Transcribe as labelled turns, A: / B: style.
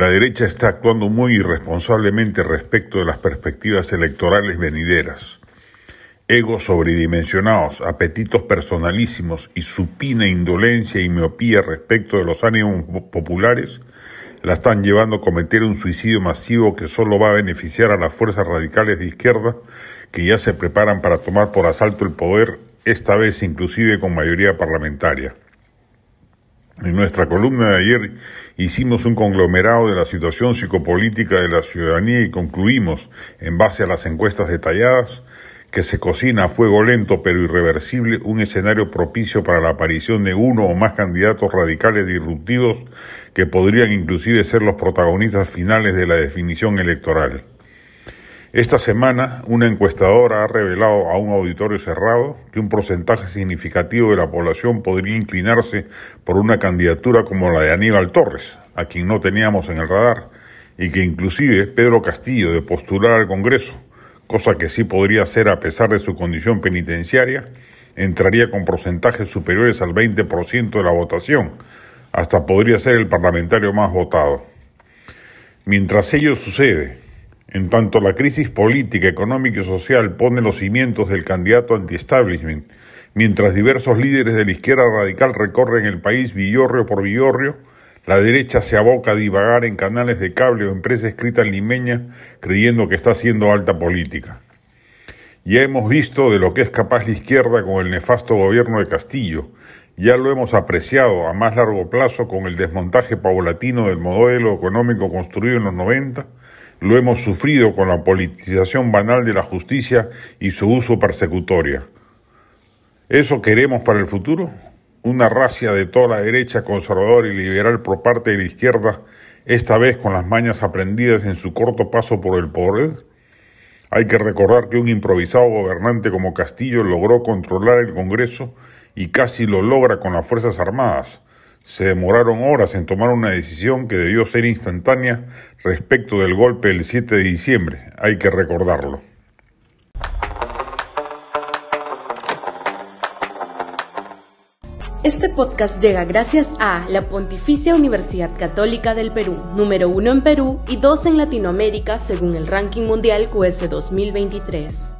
A: La derecha está actuando muy irresponsablemente respecto de las perspectivas electorales venideras. Egos sobredimensionados, apetitos personalísimos y supina indolencia y miopía respecto de los ánimos populares la están llevando a cometer un suicidio masivo que solo va a beneficiar a las fuerzas radicales de izquierda que ya se preparan para tomar por asalto el poder, esta vez inclusive con mayoría parlamentaria. En nuestra columna de ayer hicimos un conglomerado de la situación psicopolítica de la ciudadanía y concluimos, en base a las encuestas detalladas, que se cocina a fuego lento pero irreversible un escenario propicio para la aparición de uno o más candidatos radicales disruptivos que podrían inclusive ser los protagonistas finales de la definición electoral. Esta semana, una encuestadora ha revelado a un auditorio cerrado que un porcentaje significativo de la población podría inclinarse por una candidatura como la de Aníbal Torres, a quien no teníamos en el radar, y que inclusive Pedro Castillo de postular al Congreso, cosa que sí podría hacer a pesar de su condición penitenciaria, entraría con porcentajes superiores al 20% de la votación, hasta podría ser el parlamentario más votado. Mientras ello sucede, en tanto la crisis política, económica y social pone los cimientos del candidato anti-establishment, mientras diversos líderes de la izquierda radical recorren el país villorrio por villorrio, la derecha se aboca a divagar en canales de cable o empresa escrita limeña creyendo que está haciendo alta política. Ya hemos visto de lo que es capaz la izquierda con el nefasto gobierno de Castillo, ya lo hemos apreciado a más largo plazo con el desmontaje paulatino del modelo económico construido en los 90, lo hemos sufrido con la politización banal de la justicia y su uso persecutoria. ¿Eso queremos para el futuro? Una racia de toda la derecha conservadora y liberal por parte de la izquierda, esta vez con las mañas aprendidas en su corto paso por el poder. Hay que recordar que un improvisado gobernante como Castillo logró controlar el Congreso y casi lo logra con las Fuerzas Armadas, se demoraron horas en tomar una decisión que debió ser instantánea respecto del golpe del 7 de diciembre, hay que recordarlo.
B: Este podcast llega gracias a la Pontificia Universidad Católica del Perú, número uno en Perú y dos en Latinoamérica según el ranking mundial QS 2023.